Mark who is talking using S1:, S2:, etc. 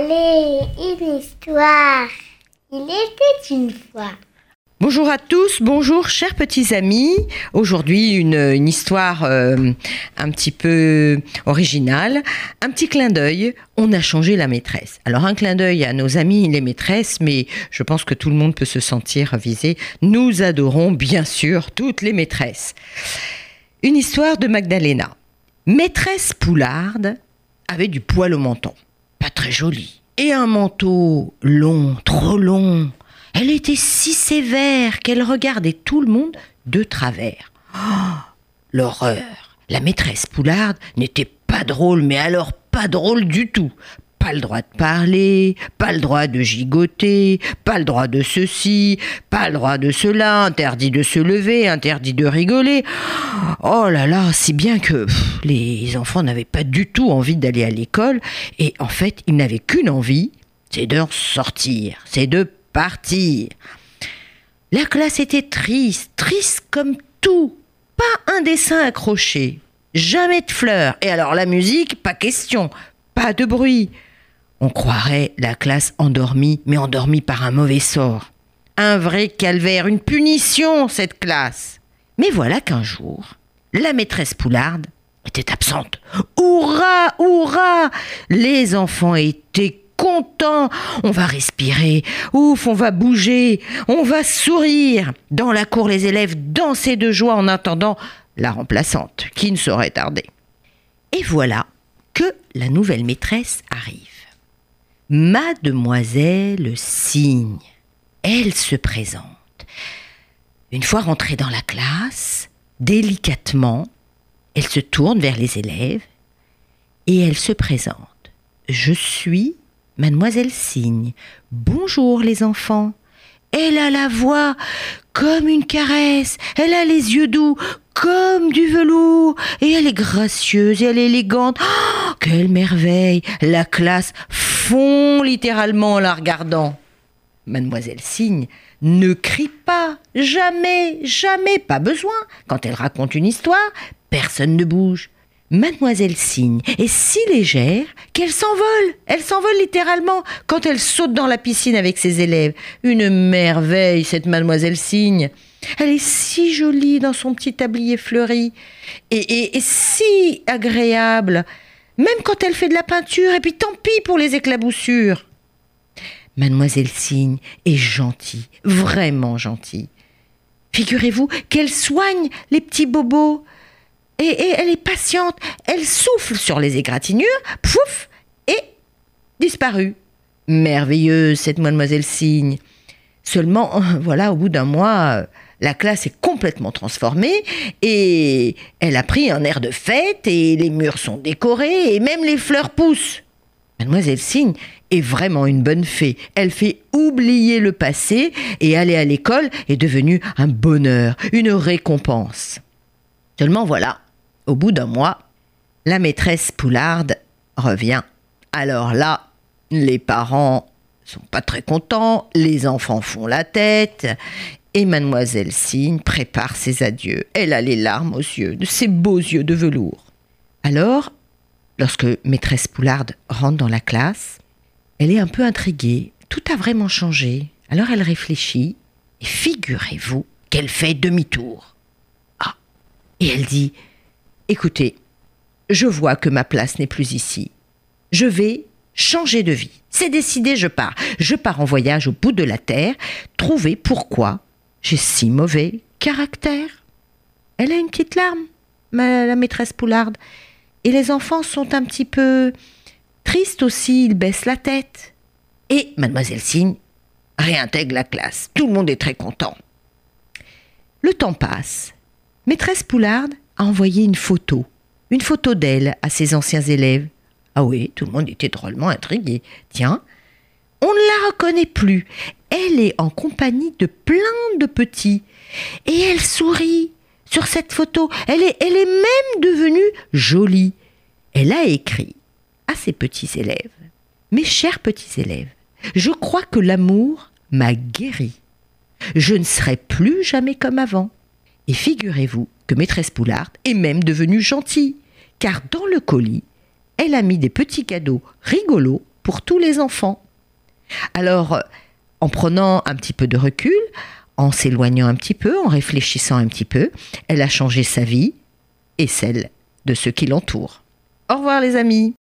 S1: Allez, une histoire. Il était une fois.
S2: Bonjour à tous, bonjour chers petits amis. Aujourd'hui une, une histoire euh, un petit peu originale, un petit clin d'œil. On a changé la maîtresse. Alors un clin d'œil à nos amis les maîtresses, mais je pense que tout le monde peut se sentir visé. Nous adorons bien sûr toutes les maîtresses. Une histoire de Magdalena. Maîtresse Poularde avait du poil au menton, pas très joli, et un manteau long, trop long elle était si sévère qu'elle regardait tout le monde de travers. Oh, l'horreur. La maîtresse Poularde n'était pas drôle, mais alors pas drôle du tout. Pas le droit de parler, pas le droit de gigoter, pas le droit de ceci, pas le droit de cela, interdit de se lever, interdit de rigoler. Oh là là, si bien que les enfants n'avaient pas du tout envie d'aller à l'école, et en fait, ils n'avaient qu'une envie, c'est de sortir, c'est de partir. La classe était triste, triste comme tout. Pas un dessin accroché, jamais de fleurs. Et alors la musique, pas question, pas de bruit. On croirait la classe endormie, mais endormie par un mauvais sort. Un vrai calvaire, une punition, cette classe. Mais voilà qu'un jour, la maîtresse Poularde était absente. Hurrah, hurrah Les enfants étaient content, on va respirer, ouf, on va bouger, on va sourire. Dans la cour, les élèves dansaient de joie en attendant la remplaçante, qui ne saurait tarder. Et voilà que la nouvelle maîtresse arrive. Mademoiselle Signe. Elle se présente. Une fois rentrée dans la classe, délicatement, elle se tourne vers les élèves et elle se présente. Je suis Mademoiselle Signe. Bonjour les enfants. Elle a la voix comme une caresse, elle a les yeux doux comme du velours, et elle est gracieuse et elle est élégante. Oh, quelle merveille La classe fond littéralement en la regardant. Mademoiselle Signe ne crie pas, jamais, jamais, pas besoin. Quand elle raconte une histoire, personne ne bouge. Mademoiselle Signe est si légère qu'elle s'envole. Elle s'envole littéralement quand elle saute dans la piscine avec ses élèves. Une merveille, cette Mademoiselle Signe. Elle est si jolie dans son petit tablier fleuri et si agréable, même quand elle fait de la peinture, et puis tant pis pour les éclaboussures. Mademoiselle Signe est gentille, vraiment gentille. Figurez-vous qu'elle soigne les petits bobos et, elle est patiente. Elle souffle sur les égratignures, pouf, et disparue. Merveilleuse, cette mademoiselle Signe. Seulement, voilà, au bout d'un mois, la classe est complètement transformée et elle a pris un air de fête et les murs sont décorés et même les fleurs poussent. Mademoiselle Signe est vraiment une bonne fée. Elle fait oublier le passé et aller à l'école est devenu un bonheur, une récompense. Seulement voilà, au bout d'un mois, la maîtresse Poularde revient. Alors là, les parents sont pas très contents, les enfants font la tête, et mademoiselle Signe prépare ses adieux. Elle a les larmes aux yeux, de ses beaux yeux de velours. Alors, lorsque maîtresse Poularde rentre dans la classe, elle est un peu intriguée. Tout a vraiment changé. Alors elle réfléchit, et figurez-vous qu'elle fait demi-tour. Ah Et elle dit Écoutez, je vois que ma place n'est plus ici. Je vais changer de vie. C'est décidé, je pars. Je pars en voyage au bout de la terre, trouver pourquoi j'ai si mauvais caractère. Elle a une petite larme, la maîtresse Poularde. Et les enfants sont un petit peu tristes aussi, ils baissent la tête. Et mademoiselle Signe réintègre la classe. Tout le monde est très content. Le temps passe. Maîtresse Poularde a envoyé une photo, une photo d'elle à ses anciens élèves. Ah oui, tout le monde était drôlement intrigué. Tiens, on ne la reconnaît plus. Elle est en compagnie de plein de petits. Et elle sourit sur cette photo. Elle est, même devenue jolie. Elle a écrit à ses petits élèves. Mes chers petits élèves, je crois que l'amour m'a guéri. Je ne serai plus jamais comme avant Et figurez-vous que maîtresse Poulard est même devenue gentille, car dans le colis, elle a mis des petits cadeaux rigolos pour tous les enfants. Alors, en prenant un petit peu de recul, en s'éloignant un petit peu, en réfléchissant un petit peu, elle a changé sa vie et celle de ceux qui l'entourent. Au revoir les amis